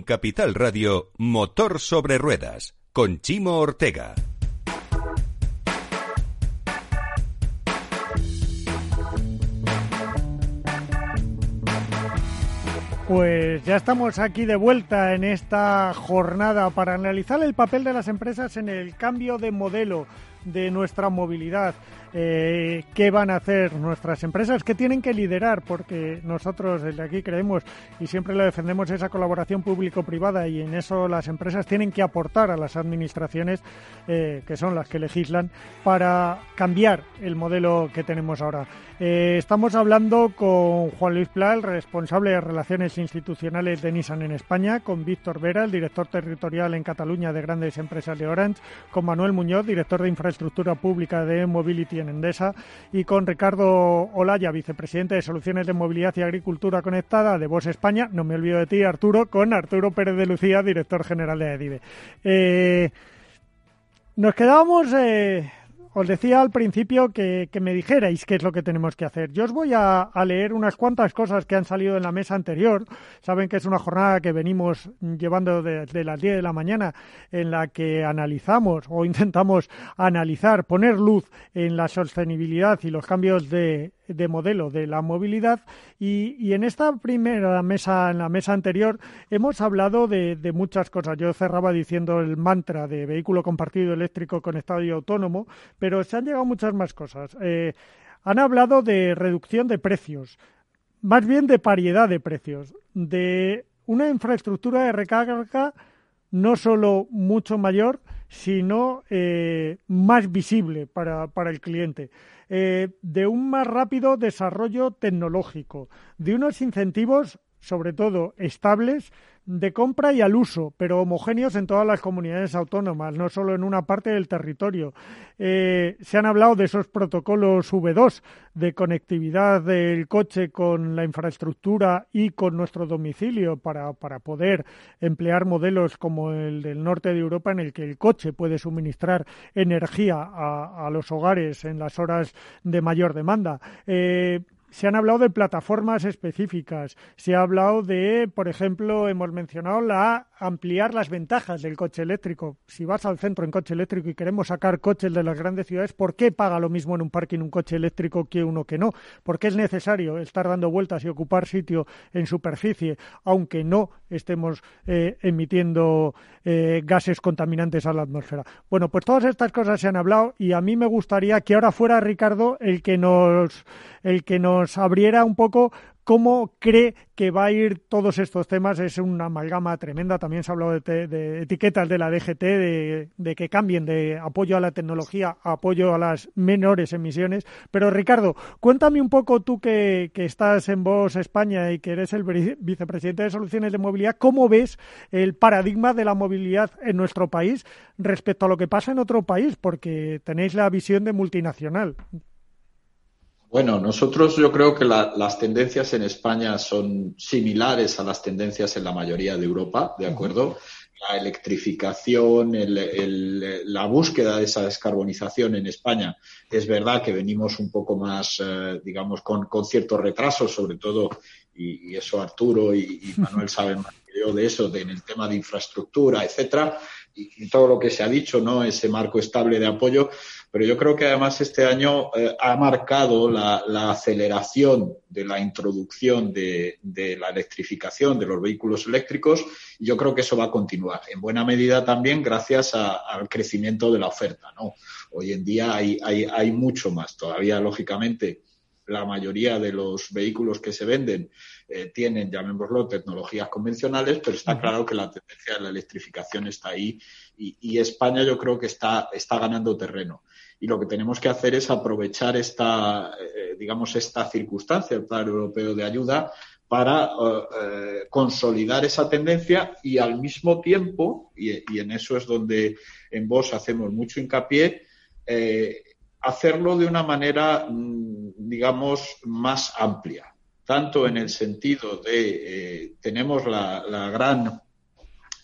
Capital Radio, Motor sobre Ruedas, con Chimo Ortega. Pues ya estamos aquí de vuelta en esta jornada para analizar el papel de las empresas en el cambio de modelo de nuestra movilidad. Eh, qué van a hacer nuestras empresas, qué tienen que liderar, porque nosotros desde aquí creemos y siempre lo defendemos esa colaboración público-privada y en eso las empresas tienen que aportar a las administraciones, eh, que son las que legislan, para cambiar el modelo que tenemos ahora. Eh, estamos hablando con Juan Luis Pla, el responsable de Relaciones Institucionales de Nissan en España, con Víctor Vera, el director territorial en Cataluña de Grandes Empresas de Orange, con Manuel Muñoz, director de Infraestructura Pública de Mobility en Endesa, y con Ricardo Olaya, vicepresidente de Soluciones de Movilidad y Agricultura Conectada de Voz España. No me olvido de ti, Arturo, con Arturo Pérez de Lucía, director general de EDIVE. Eh, nos quedábamos eh, os decía al principio que, me dijerais qué es lo que tenemos que hacer. Yo os voy a, leer unas cuantas cosas que han salido en la mesa anterior. Saben que es una jornada que venimos llevando desde las 10 de la mañana en la que analizamos o intentamos analizar, poner luz en la sostenibilidad y los cambios de, de modelo de la movilidad y, en esta primera mesa, en la mesa anterior, hemos hablado de, muchas cosas. Yo cerraba diciendo el mantra de vehículo compartido eléctrico conectado y autónomo, pero se han llegado muchas más cosas. Eh, han hablado de reducción de precios, más bien de paridad de precios, de una infraestructura de recarga no solo mucho mayor, sino eh, más visible para, para el cliente. Eh, de un más rápido desarrollo tecnológico, de unos incentivos, sobre todo, estables de compra y al uso, pero homogéneos en todas las comunidades autónomas, no solo en una parte del territorio. Eh, se han hablado de esos protocolos V2 de conectividad del coche con la infraestructura y con nuestro domicilio para, para poder emplear modelos como el del norte de Europa en el que el coche puede suministrar energía a, los hogares en las horas de mayor demanda. Eh, se han hablado de plataformas específicas, se ha hablado de, por ejemplo, hemos mencionado la ampliar las ventajas del coche eléctrico. Si vas al centro en coche eléctrico y queremos sacar coches de las grandes ciudades, ¿por qué paga lo mismo en un parking un coche eléctrico que uno que no? Porque es necesario estar dando vueltas y ocupar sitio en superficie, aunque no estemos eh, emitiendo eh, gases contaminantes a la atmósfera. Bueno, pues todas estas cosas se han hablado y a mí me gustaría que ahora fuera Ricardo el que nos el que nos abriera un poco ¿Cómo cree que va a ir todos estos temas? Es una amalgama tremenda. También se ha hablado de, etiquetas de la DGT, de, que cambien de apoyo a la tecnología a apoyo a las menores emisiones. Pero Ricardo, cuéntame un poco tú que, estás en Voz España y que eres el vicepresidente de Soluciones de Movilidad, ¿cómo ves el paradigma de la movilidad en nuestro país respecto a lo que pasa en otro país? Porque tenéis la visión de multinacional. Bueno, nosotros yo creo que las tendencias en España son similares a las tendencias en la mayoría de Europa, ¿de acuerdo? La electrificación, la búsqueda de esa descarbonización en España. Es verdad que venimos un poco más, eh, digamos, con, con cierto retraso, sobre todo, y, eso Arturo y, Manuel saben más que yo de eso, de, en el tema de infraestructura, etcétera, y, todo lo que se ha dicho, ¿no? Ese marco estable de apoyo. Pero yo creo que además este año eh, ha marcado la, aceleración de la introducción de, la electrificación de los vehículos eléctricos y yo creo que eso va a continuar. En buena medida también gracias al crecimiento de la oferta, ¿no? Hoy en día hay, hay, hay mucho más. Todavía, lógicamente, la mayoría de los vehículos que se venden eh, tienen, llamémoslo, tecnologías convencionales, pero está claro que la tendencia de la electrificación está ahí y, España yo creo que está, está ganando terreno. Y lo que tenemos que hacer es aprovechar esta, eh, digamos, esta circunstancia, el Plan Europeo de Ayuda, para eh, consolidar esa tendencia y al mismo tiempo, y, en eso es donde en vos hacemos mucho hincapié, hacerlo de una manera, mm, digamos, más amplia. Tanto en el sentido de eh, tenemos la, gran,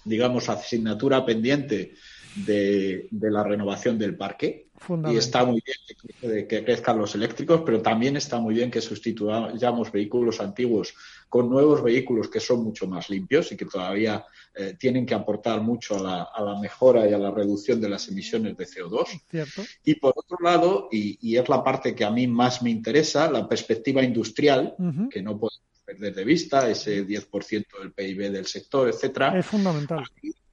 digamos, asignatura pendiente de, la renovación del parque. Y está muy bien que, crezcan los eléctricos, pero también está muy bien que sustituyamos vehículos antiguos con nuevos vehículos que son mucho más limpios y que todavía eh, tienen que aportar mucho a la, mejora y a la reducción de las emisiones de CO2. Y por otro lado, y, es la parte que a mí más me interesa, la perspectiva industrial, que no podemos perder de vista, ese 10% del PIB del sector, etcétera. Es fundamental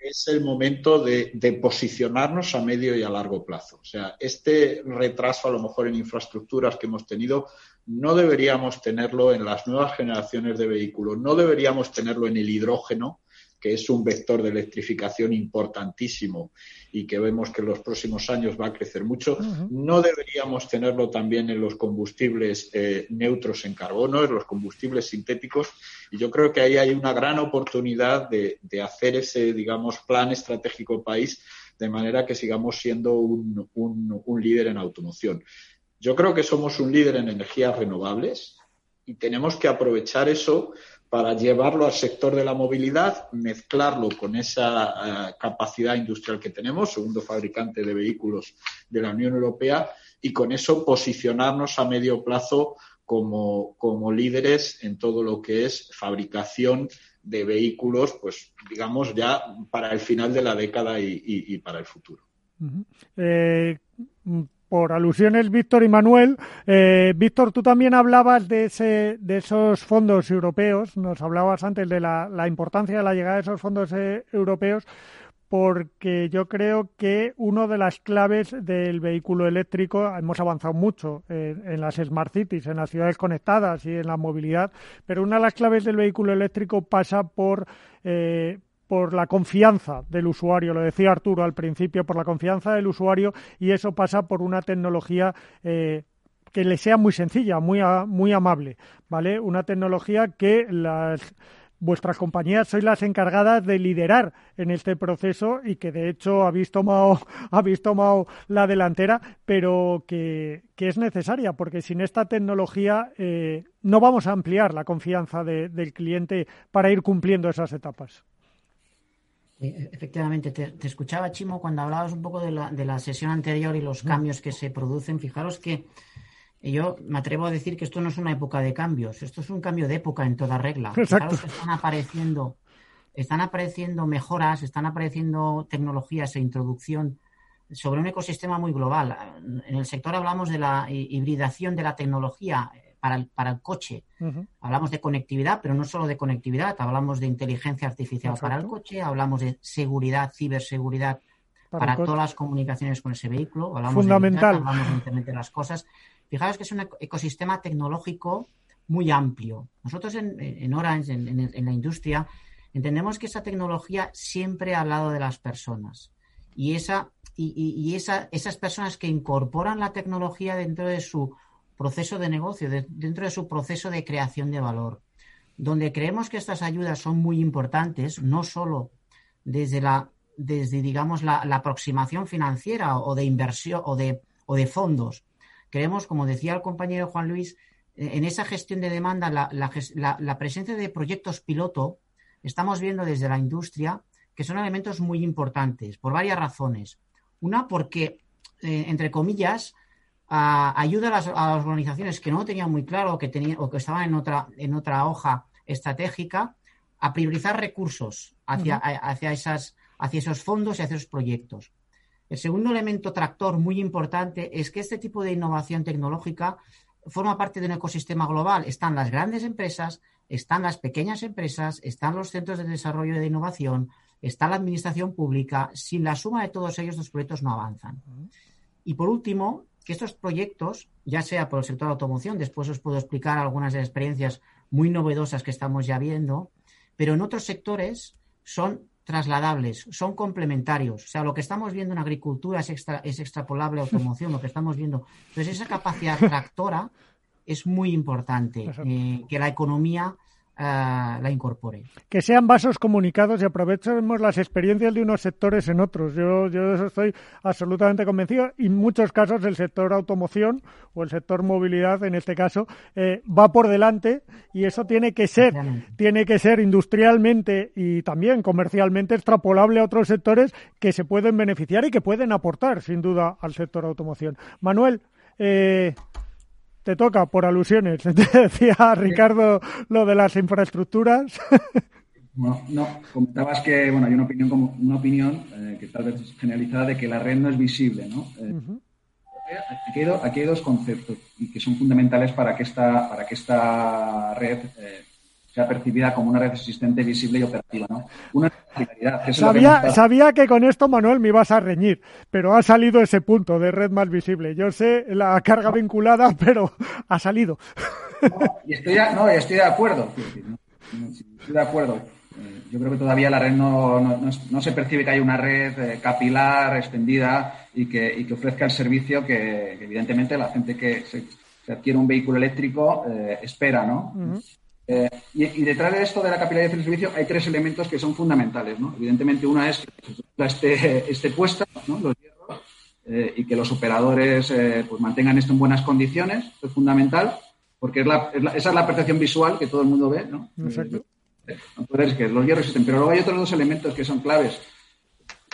es el momento de, posicionarnos a medio y a largo plazo. O sea, este retraso a lo mejor en infraestructuras que hemos tenido no deberíamos tenerlo en las nuevas generaciones de vehículos, no deberíamos tenerlo en el hidrógeno, que es un vector de electrificación importantísimo y que vemos que en los próximos años va a crecer mucho, no deberíamos tenerlo también en los combustibles eh, neutros en carbono, en los combustibles sintéticos. Y yo creo que ahí hay una gran oportunidad de, hacer ese, digamos, plan estratégico país de manera que sigamos siendo un, un líder en automoción. Yo creo que somos un líder en energías renovables y tenemos que aprovechar eso para llevarlo al sector de la movilidad, mezclarlo con esa eh, capacidad industrial que tenemos, segundo fabricante de vehículos de la Unión Europea, y con eso posicionarnos a medio plazo como, líderes en todo lo que es fabricación de vehículos, pues digamos ya para el final de la década y, para el futuro por alusiones Víctor y Manuel. Eh, Víctor, tú también hablabas de, ese, de esos fondos europeos, nos hablabas antes de la, importancia de la llegada de esos fondos eh, europeos, porque yo creo que una de las claves del vehículo eléctrico, hemos avanzado mucho en, las smart cities, en las ciudades conectadas y en la movilidad, pero una de las claves del vehículo eléctrico pasa por, eh, por la confianza del usuario, lo decía Arturo al principio, por la confianza del usuario y eso pasa por una tecnología eh, que le sea muy sencilla, muy, muy amable, ¿vale? Una tecnología que las vuestras compañías sois las encargadas de liderar en este proceso y que de hecho habéis tomado, habéis tomado la delantera, pero que, es necesaria porque sin esta tecnología eh, no vamos a ampliar la confianza del cliente para ir cumpliendo esas etapas. E, efectivamente, te, escuchaba, Chimo, cuando hablabas un poco de la, de la sesión anterior y los cambios que se producen. Fijaros que yo me atrevo a decir que esto no es una época de cambios, esto es un cambio de época en toda regla. Fijaros que están apareciendo, están apareciendo mejoras, están apareciendo tecnologías e introducción sobre un ecosistema muy global. En el sector hablamos de la hibridación de la tecnología para el, coche. Hablamos de conectividad, pero no solo de conectividad, hablamos de inteligencia artificial para el coche, hablamos de seguridad, ciberseguridad para, todas las comunicaciones con ese vehículo, hablamos Fundamental. de hablamos de Internet de las cosas. Fijaros que es un ecosistema tecnológico muy amplio. Nosotros en, Orange, en, la industria, entendemos que esa tecnología siempre al lado de las personas. Y, esa, y, esa, esas personas que incorporan la tecnología dentro de su proceso de negocio, dentro de su proceso de creación de valor, donde creemos que estas ayudas son muy importantes, no solo desde la, desde digamos la, aproximación financiera o de inversión o de, o de fondos. Creemos, como decía el compañero Juan Luis, en esa gestión de demanda, la, la, presencia de proyectos piloto, estamos viendo desde la industria que son elementos muy importantes por varias razones. Una, porque, eh, entre comillas, ayuda a las, organizaciones que no tenían muy claro que tenían, o que estaban en otra, en otra hoja estratégica a priorizar recursos hacia, hacia, esas, hacia esos fondos y hacia esos proyectos. El segundo elemento tractor muy importante es que este tipo de innovación tecnológica forma parte de un ecosistema global. Están las grandes empresas, están las pequeñas empresas, están los centros de desarrollo de innovación, está la administración pública. Sin la suma de todos ellos, los proyectos no avanzan. Y por último, que estos proyectos, ya sea por el sector de automoción, después os puedo explicar algunas de las experiencias muy novedosas que estamos ya viendo, pero en otros sectores son trasladables, son complementarios. O sea, lo que estamos viendo en agricultura es, es extrapolable a automoción, lo que estamos viendo. Entonces, esa capacidad tractora es muy importante, eh, que la economía La incorpore. Que sean vasos comunicados y aprovechemos las experiencias de unos sectores en otros. Yo, yo de eso estoy absolutamente convencido. Y en muchos casos el sector automoción o el sector movilidad, en este caso, eh, va por delante y eso tiene que ser, tiene que ser industrialmente y también comercialmente extrapolable a otros sectores que se pueden beneficiar y que pueden aportar, sin duda, al sector automoción. Manuel, eh, te toca por alusiones. Te decía Ricardo lo de las infraestructuras. No, no, comentabas que bueno hay una opinión como una opinión eh, que tal vez es generalizada de que la red no es visible, ¿no? Eh, aquí, hay, dos conceptos y que son fundamentales para que esta para que esta red eh, sea percibida como una red existente, visible y operativa. ¿no? Una que sabía, que sabía que con esto, Manuel, me ibas a reñir, pero ha salido ese punto de red más visible. Yo sé la carga vinculada, pero ha salido. No, y estoy, no, estoy de acuerdo. Estoy de acuerdo. Eh, yo creo que todavía la red no, no, no se percibe que hay una red eh, capilar, extendida y que, y que ofrezca el servicio que, evidentemente la gente que, se, adquiere un vehículo eléctrico eh, espera, ¿no? Eh, y, detrás de esto de la capilaridad del servicio hay tres elementos que son fundamentales. ¿no? Evidentemente, una es que esté, esté puesta, ¿no? los hierros, eh, y que los operadores eh, pues mantengan esto en buenas condiciones. Esto es fundamental, porque es la, esa es la percepción visual que todo el mundo ve. ¿no? Exacto. Entonces, que los hierros existen. Pero luego hay otros dos elementos que son claves.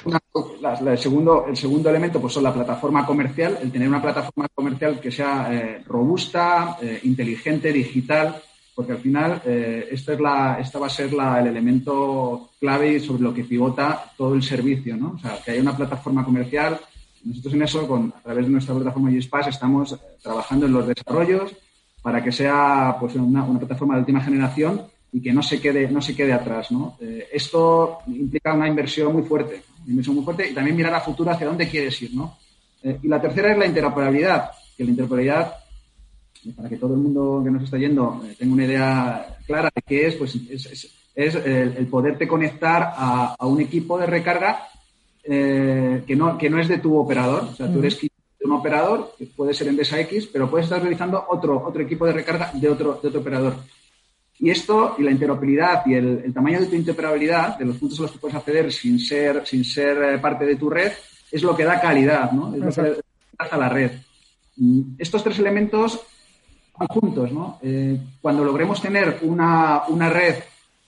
el, segundo, el segundo elemento pues son la plataforma comercial, el tener una plataforma comercial que sea robusta, inteligente, digital, porque al final eh, esta, es la, esta va a ser la, el elemento clave sobre lo que pivota todo el servicio, ¿no? O sea, que haya una plataforma comercial. Nosotros en eso, con, a través de nuestra plataforma GSPAS, estamos eh, trabajando en los desarrollos para que sea pues, una, una, plataforma de última generación y que no se quede, no se quede atrás, ¿no? Eh, esto implica una inversión muy fuerte, una inversión muy fuerte y también mirar a futuro hacia dónde quieres ir, ¿no? y la tercera es la interoperabilidad, que la interoperabilidad para que todo el mundo que nos está yendo eh, tenga una idea clara de qué es, pues es, el, poderte conectar a, un equipo de recarga eh, que, no, que no es de tu operador. O sea, tú eres de un operador, que puede ser Endesa X, pero puedes estar realizando otro, otro equipo de recarga de otro, de otro operador. Y esto, y la interoperabilidad y el, tamaño de tu interoperabilidad, de los puntos a los que puedes acceder sin ser, sin ser eh, parte de tu red, es lo que da calidad, ¿no? Es lo que da a la red. Mm, estos tres elementos juntos, ¿no? Eh, cuando logremos tener una, red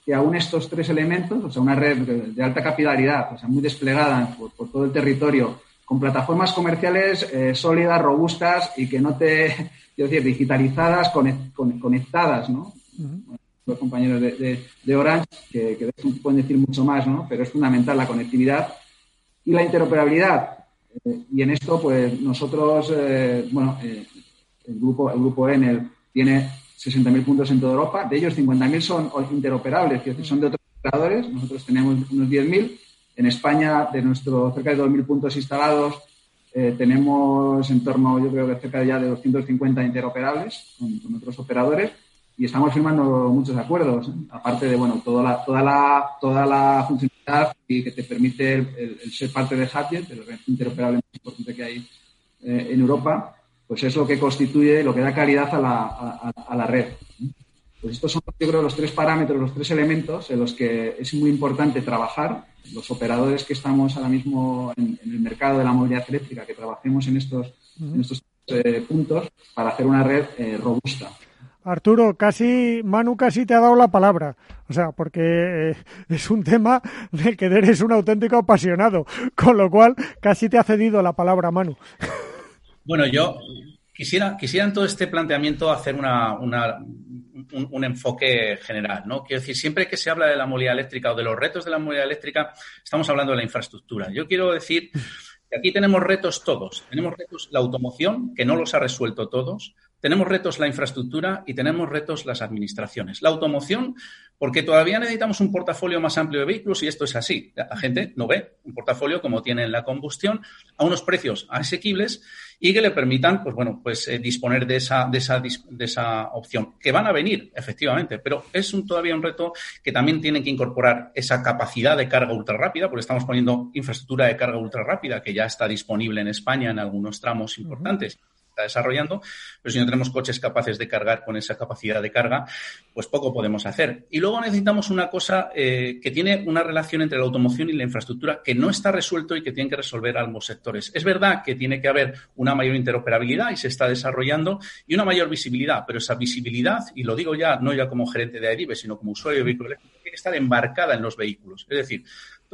que aúne estos tres elementos, o sea, una red de, alta capilaridad, o sea, muy desplegada por, todo el territorio, con plataformas comerciales eh, sólidas, robustas y que no te, quiero decir, digitalizadas, conectadas, ¿no? Los compañeros de, Orange, que, que, pueden decir mucho más, ¿no? Pero es fundamental la conectividad y la interoperabilidad. Eh, y en esto, pues nosotros, bueno, el grupo, el grupo Enel tiene 60.000 puntos en toda Europa, de ellos 50.000 son interoperables, es decir, son de otros operadores, nosotros tenemos unos 10.000, en España de nuestro cerca de 2.000 puntos instalados eh, tenemos en torno, yo creo que cerca de ya de 250 interoperables con, otros operadores y estamos firmando muchos acuerdos, aparte de, bueno, toda la, toda la, toda la funcionalidad que te permite el, ser parte de Hapjet, el interoperable más importante que hay eh, en Europa, pues es lo que constituye, lo que da calidad a la, a, la red. Pues estos son, yo creo, los tres parámetros, los tres elementos en los que es muy importante trabajar. Los operadores que estamos ahora mismo en, el mercado de la movilidad eléctrica, que trabajemos en estos, en estos eh, puntos para hacer una red eh, robusta. Arturo, casi, Manu casi te ha dado la palabra. O sea, porque eh, es un tema del que eres un auténtico apasionado. Con lo cual, casi te ha cedido la palabra, Manu. Bueno, yo quisiera, quisiera en todo este planteamiento hacer una, una, un, enfoque general, ¿no? Quiero decir, siempre que se habla de la movilidad eléctrica o de los retos de la movilidad eléctrica, estamos hablando de la infraestructura. Yo quiero decir que aquí tenemos retos todos. Tenemos retos la automoción, que no los ha resuelto todos. Tenemos retos la infraestructura y tenemos retos las administraciones. La automoción, porque todavía necesitamos un portafolio más amplio de vehículos y esto es así. La gente no ve un portafolio como tiene la combustión a unos precios asequibles y que le permitan, pues bueno, pues eh, disponer de esa, de esa, de esa opción. Que van a venir, efectivamente, pero es un, todavía un reto que también tiene que incorporar esa capacidad de carga ultra rápida, porque estamos poniendo infraestructura de carga ultra rápida que ya está disponible en España en algunos tramos importantes está desarrollando, pero si no tenemos coches capaces de cargar con esa capacidad de carga, pues poco podemos hacer. Y luego necesitamos una cosa eh, que tiene una relación entre la automoción y la infraestructura que no está resuelto y que tienen que resolver ambos sectores. Es verdad que tiene que haber una mayor interoperabilidad y se está desarrollando y una mayor visibilidad, pero esa visibilidad, y lo digo ya no ya como gerente de AIRIBE, sino como usuario de vehículo tiene que estar embarcada en los vehículos. Es decir,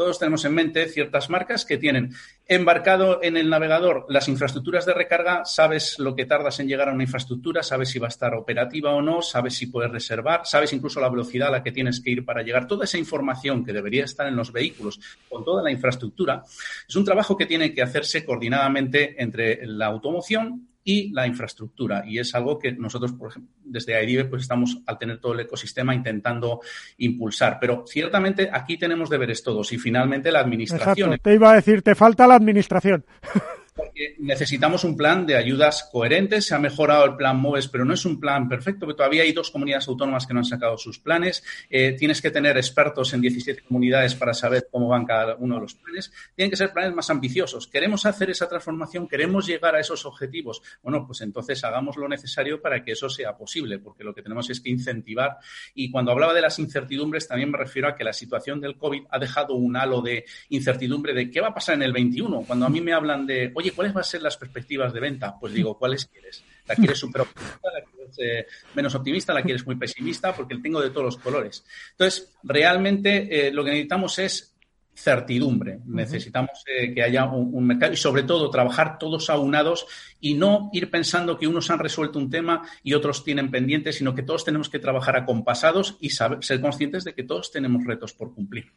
todos tenemos en mente ciertas marcas que tienen embarcado en el navegador las infraestructuras de recarga, sabes lo que tardas en llegar a una infraestructura, sabes si va a estar operativa o no, sabes si puedes reservar, sabes incluso la velocidad a la que tienes que ir para llegar. Toda esa información que debería estar en los vehículos con toda la infraestructura es un trabajo que tiene que hacerse coordinadamente entre la automoción y la infraestructura. Y es algo que nosotros, por ejemplo, desde AIDIVE, pues estamos al tener todo el ecosistema intentando impulsar. Pero ciertamente aquí tenemos deberes todos y finalmente la administración. Te iba a decir, te falta la administración. porque necesitamos un plan de ayudas coherentes. Se ha mejorado el plan MOVES, pero no es un plan perfecto, porque todavía hay dos comunidades autónomas que no han sacado sus planes. Eh, tienes que tener expertos en 17 comunidades para saber cómo van cada uno de los planes. Tienen que ser planes más ambiciosos. Queremos hacer esa transformación, queremos llegar a esos objetivos. Bueno, pues entonces hagamos lo necesario para que eso sea posible, porque lo que tenemos es que incentivar. Y cuando hablaba de las incertidumbres, también me refiero a que la situación del COVID ha dejado un halo de incertidumbre de qué va a pasar en el 21. Cuando a mí me hablan de, oye, ¿cuáles van a ser las perspectivas de venta? Pues digo, ¿cuáles quieres? ¿La quieres súper optimista? ¿La quieres eh, menos optimista? ¿La quieres muy pesimista? Porque tengo de todos los colores. Entonces, realmente eh, lo que necesitamos es certidumbre. Necesitamos eh, que haya un, mercado y sobre todo trabajar todos aunados y no ir pensando que unos han resuelto un tema y otros tienen pendientes, sino que todos tenemos que trabajar acompasados y saber, ser conscientes de que todos tenemos retos por cumplir.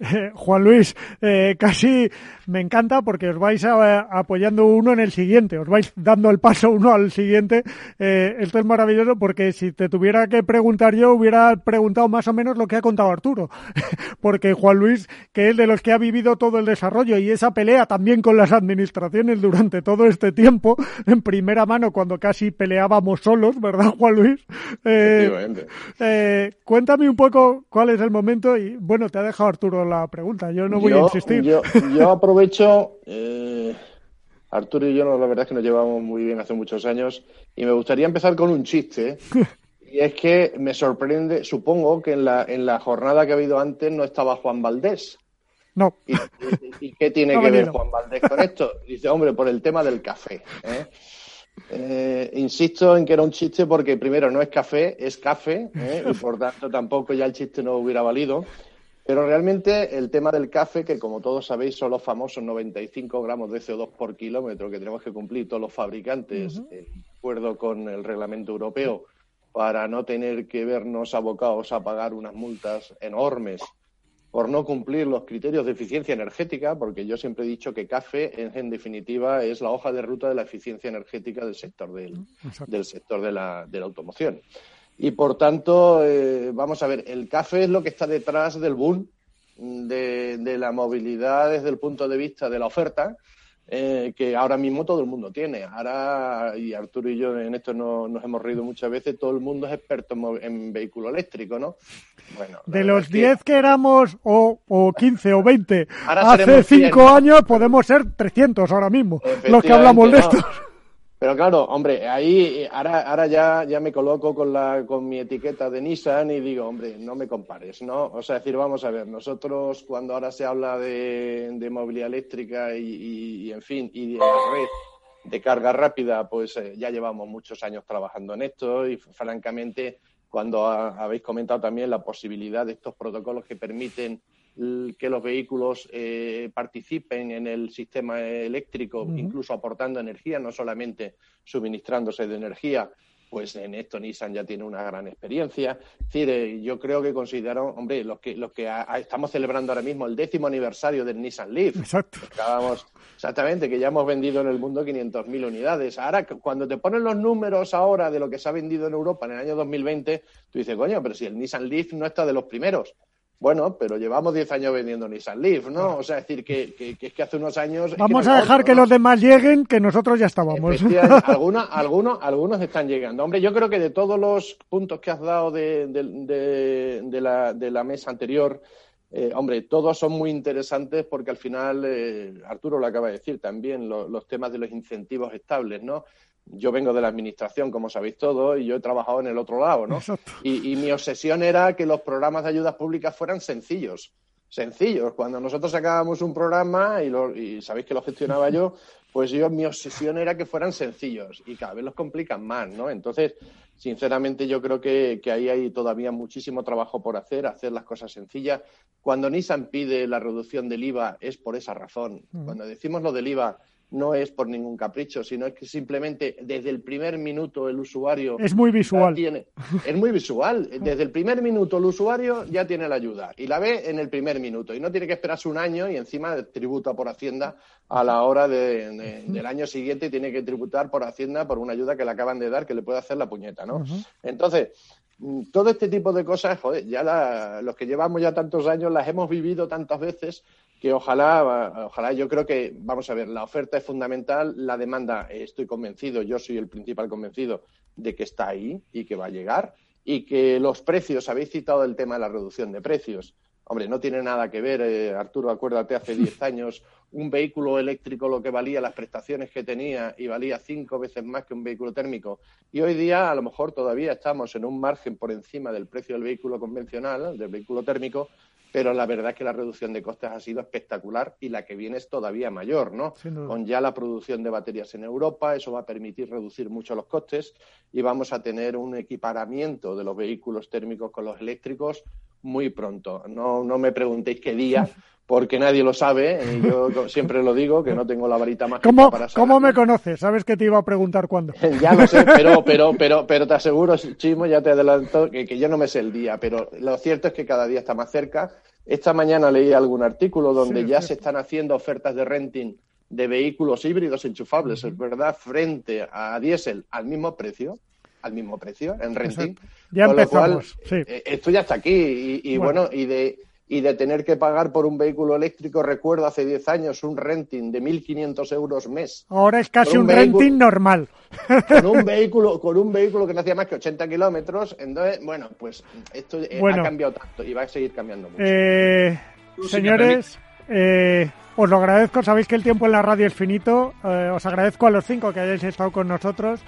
Juan Luis, eh, casi me encanta porque os vais apoyando uno en el siguiente, os vais dando el paso uno al siguiente. Eh, esto es maravilloso porque si te tuviera que preguntar yo, hubiera preguntado más o menos lo que ha contado Arturo. porque Juan Luis, que es de los que ha vivido todo el desarrollo y esa pelea también con las administraciones durante todo este tiempo, en primera mano cuando casi peleábamos solos, ¿verdad, Juan Luis? Eh, cuéntame un poco cuál es el momento y bueno, te ha dejado Arturo la pregunta, yo no voy a insistir. Yo, aprovecho, eh, Arturo y yo la verdad es que nos llevamos muy bien hace muchos años y me gustaría empezar con un chiste. y es que me sorprende, supongo que en la, en la jornada que ha habido antes no estaba Juan Valdés. No. ¿Y, qué tiene que ver Juan Valdés con esto? Dice, hombre, por el tema del café. ¿eh? Eh, insisto en que era un chiste porque primero no es café, es café, y por tanto tampoco ya el chiste no hubiera valido. Pero realmente el tema del café, que como todos sabéis son los famosos 95 gramos de CO2 por kilómetro que tenemos que cumplir todos los fabricantes, de acuerdo con el reglamento europeo, para no tener que vernos abocados a pagar unas multas enormes por no cumplir los criterios de eficiencia energética, porque yo siempre he dicho que café, en, definitiva, es la hoja de ruta de la eficiencia energética del sector del, del sector de la, de la automoción. Y por tanto, eh, vamos a ver, el café es lo que está detrás del boom de, la movilidad desde el punto de vista de la oferta, eh, que ahora mismo todo el mundo tiene. Ahora, y Arturo y yo en esto nos hemos reído muchas veces, todo el mundo es experto en, vehículo eléctrico, ¿no? Bueno, de los 10 que... éramos, o, o 15 o 20, hace 5 años podemos ser 300 ahora mismo, los que hablamos de esto. Pero claro, hombre, ahí ahora, ahora ya, ya me coloco con, la, con mi etiqueta de Nissan y digo, hombre, no me compares, ¿no? O sea, decir, vamos a ver, nosotros cuando ahora se habla de, de movilidad eléctrica y, en fin, y de red de carga rápida, pues eh, ya llevamos muchos años trabajando en esto y francamente, cuando habéis comentado también la posibilidad de estos protocolos que permiten que los vehículos eh, participen en el sistema eléctrico, incluso aportando energía, no solamente suministrándose de energía, pues en esto Nissan ya tiene una gran experiencia. Es decir, eh, yo creo que consideraron, hombre, los que, los que estamos celebrando ahora mismo el décimo aniversario del Nissan Leaf. Exacto. exactamente, que ya hemos vendido en el mundo 500.000 unidades. Ahora, cuando te ponen los números ahora de lo que se ha vendido en Europa en el año 2020, tú dices, coño, pero si el Nissan Leaf no está de los primeros. Bueno, pero llevamos 10 años vendiendo Nissan Leaf, ¿no? O sea, es decir, que, es que hace unos años... Vamos a dejar que los demás lleguen, que nosotros ya estábamos. algunos, algunos, algunos están llegando. Hombre, yo creo que de todos los puntos que has dado de, de, la, de la mesa anterior, eh, hombre, todos son muy interesantes porque al final, eh, Arturo lo acaba de decir también, los temas de los incentivos estables, ¿no? Yo vengo de la administración, como sabéis todos, y yo he trabajado en el otro lado, ¿no? Y, mi obsesión era que los programas de ayudas públicas fueran sencillos. Sencillos. Cuando nosotros sacábamos un programa, y, y sabéis que lo gestionaba yo, pues yo mi obsesión era que fueran sencillos y cada vez los complican más, ¿no? Entonces, sinceramente yo creo que, ahí hay todavía muchísimo trabajo por hacer, hacer las cosas sencillas. Cuando Nissan pide la reducción del IVA es por esa razón. Cuando decimos lo del IVA no es por ningún capricho, sino es que simplemente desde el primer minuto el usuario... Es muy visual. Tiene, es muy visual. Desde el primer minuto el usuario ya tiene la ayuda y la ve en el primer minuto y no tiene que esperarse un año y encima tributa por Hacienda a la hora del año siguiente y tiene que tributar por Hacienda por una ayuda que le acaban de dar que le puede hacer la puñeta, ¿no? Entonces, mm, todo este tipo de cosas, joder, ya los que llevamos ya tantos años las hemos vivido tantas veces que ojalá, ojalá yo creo que, vamos a ver, la oferta es fundamental, la demanda, estoy convencido, yo soy el principal convencido de que está ahí y que va a llegar, y que los precios, habéis citado el tema de la reducción de precios. Hombre, no tiene nada que ver, eh, Arturo, acuérdate, hace 10 años un vehículo eléctrico lo que valía, las prestaciones que tenía, y valía cinco veces más que un vehículo térmico. Y hoy día, a lo mejor, todavía estamos en un margen por encima del precio del vehículo convencional, del vehículo térmico, pero la verdad es que la reducción de costes ha sido espectacular y la que viene es todavía mayor, ¿no? Con ya la producción de baterías en Europa, eso va a permitir reducir mucho los costes y vamos a tener un equiparamiento de los vehículos térmicos con los eléctricos muy pronto. No, no me preguntéis qué día, porque nadie lo sabe, y yo siempre lo digo, que no tengo la varita mágica ¿Cómo, para saberlo. ¿Cómo me conoces? ¿Sabes que te iba a preguntar cuándo? ya lo sé, pero, pero, pero, pero te aseguro, Chimo, ya te adelanto, que, que, yo no me sé el día, pero lo cierto es que cada día está más cerca. Esta mañana leí algún artículo donde ya se están haciendo ofertas de renting de vehículos híbridos enchufables, es verdad, frente a diésel al mismo precio, al mismo precio en renting. Ya empezamos. sí. Eh, esto ya está aquí y, bueno. y de y de tener que pagar por un vehículo eléctrico, recuerdo hace 10 años un renting de 1.500 euros mes. Ahora es casi un, renting normal. Con un vehículo con un vehículo que no hacía más que 80 kilómetros. Entonces, bueno, pues esto eh, ha cambiado tanto y va a seguir cambiando mucho. Eh, señores, eh, os lo agradezco. Sabéis que el tiempo en la radio es finito. os agradezco a los cinco que hayáis estado con nosotros.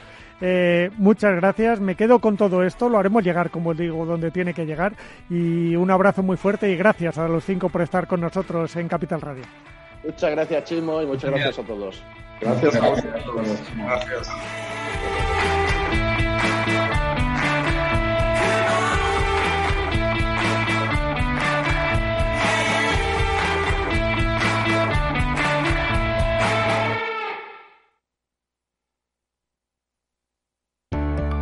Eh, muchas gracias, me quedo con todo esto, lo haremos llegar, como digo, donde tiene que llegar. Y un abrazo muy fuerte y gracias a los cinco por estar con nosotros en Capital Radio. Muchas gracias, Chismo, y muchas gracias a todos. Gracias a todos. Gracias.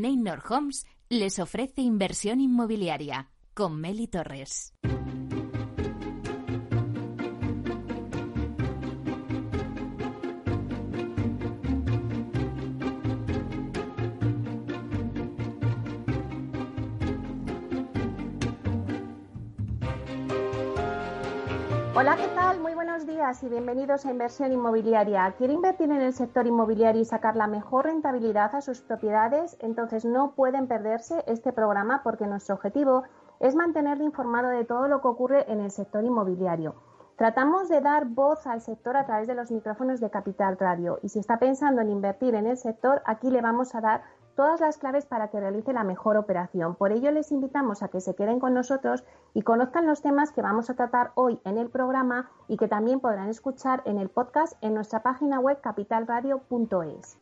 Neynor Homes les ofrece inversión inmobiliaria con Meli Torres. Hola, ¿qué tal? Días y bienvenidos a Inversión Inmobiliaria. ¿Quiere invertir en el sector inmobiliario y sacar la mejor rentabilidad a sus propiedades? Entonces no pueden perderse este programa porque nuestro objetivo es mantenerle informado de todo lo que ocurre en el sector inmobiliario. Tratamos de dar voz al sector a través de los micrófonos de Capital Radio y si está pensando en invertir en el sector, aquí le vamos a dar todas las claves para que realice la mejor operación. Por ello les invitamos a que se queden con nosotros y conozcan los temas que vamos a tratar hoy en el programa y que también podrán escuchar en el podcast en nuestra página web capitalradio.es.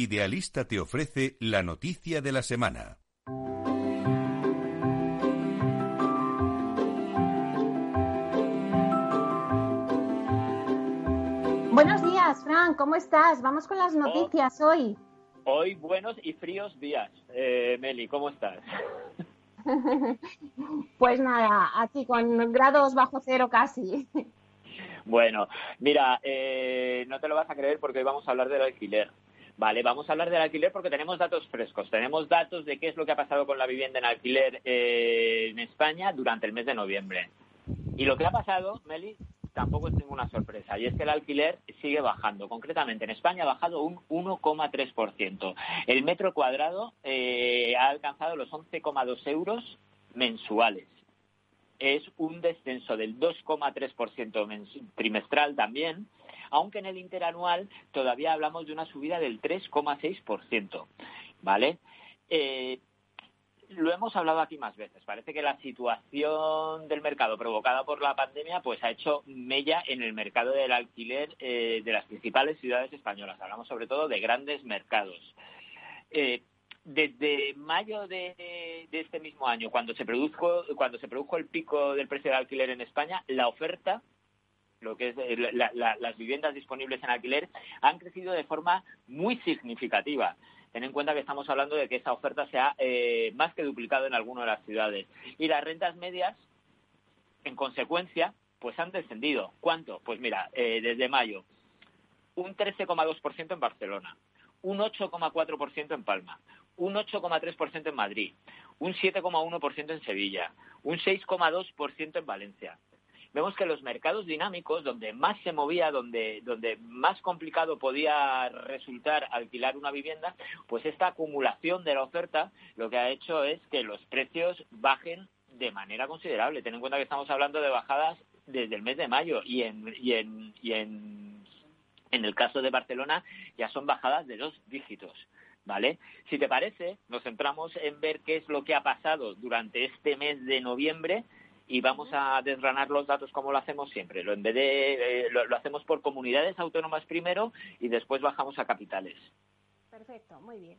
Idealista te ofrece la noticia de la semana. Buenos días, Fran, ¿cómo estás? Vamos con las noticias hoy. Hoy buenos y fríos días. Eh, Meli, ¿cómo estás? pues nada, aquí con grados bajo cero casi. Bueno, mira, eh, no te lo vas a creer porque hoy vamos a hablar del alquiler. Vale, vamos a hablar del alquiler porque tenemos datos frescos. Tenemos datos de qué es lo que ha pasado con la vivienda en alquiler eh, en España durante el mes de noviembre. Y lo que ha pasado, Meli, tampoco es ninguna sorpresa. Y es que el alquiler sigue bajando. Concretamente, en España ha bajado un 1,3%. El metro cuadrado eh, ha alcanzado los 11,2 euros mensuales es un descenso del 2,3% trimestral también, aunque en el interanual todavía hablamos de una subida del 3,6%, ¿vale? Eh, lo hemos hablado aquí más veces. Parece que la situación del mercado provocada por la pandemia pues ha hecho mella en el mercado del alquiler eh, de las principales ciudades españolas. Hablamos sobre todo de grandes mercados. Eh, desde mayo de, este mismo año, cuando se produjo cuando se produjo el pico del precio del alquiler en España, la oferta lo que es eh, las viviendas disponibles en alquiler han crecido de forma muy significativa. Ten en cuenta que estamos hablando de que esa oferta se ha eh, más que duplicado en algunas de las ciudades. Y las rentas medias en consecuencia, pues han descendido. ¿Cuánto? Pues mira, eh, desde mayo, un 13,2% en Barcelona, un 8,4% en Palma, un 8,3% en Madrid, un 7,1% en Sevilla, un 6,2% en Valencia. Vemos que los mercados dinámicos, donde más se movía, donde, donde más complicado podía resultar alquilar una vivienda, pues esta acumulación de la oferta lo que ha hecho es que los precios bajen de manera considerable. Ten en cuenta que estamos hablando de bajadas desde el mes de mayo y en, y en, y en, en el caso de Barcelona ya son bajadas de dos dígitos. ¿Vale? Si te parece, nos centramos en ver qué es lo que ha pasado durante este mes de noviembre y vamos a desgranar los datos como lo hacemos siempre. Lo, en vez de, eh, lo, lo hacemos por comunidades autónomas primero y después bajamos a capitales. Perfecto, muy bien.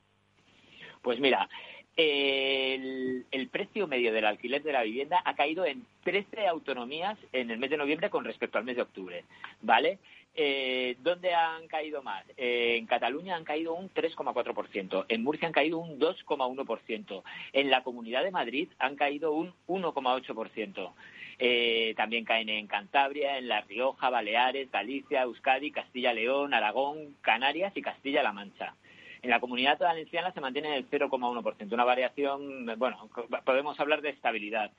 Pues mira, el, el, precio medio del alquiler de la vivienda ha caído en 13 autonomías en el mes de noviembre con respecto al mes de octubre, ¿vale? Eh, ¿Dónde han caído más? Eh, en Cataluña han caído un 3,4%, en Murcia han caído un 2,1%, en la Comunidad de Madrid han caído un 1,8%. Eh, también caen en Cantabria, en La Rioja, Baleares, Galicia, Euskadi, Castilla-León, Aragón, Canarias y Castilla-La Mancha. En la comunidad valenciana se mantiene el 0,1%, una variación, bueno, podemos hablar de estabilidad.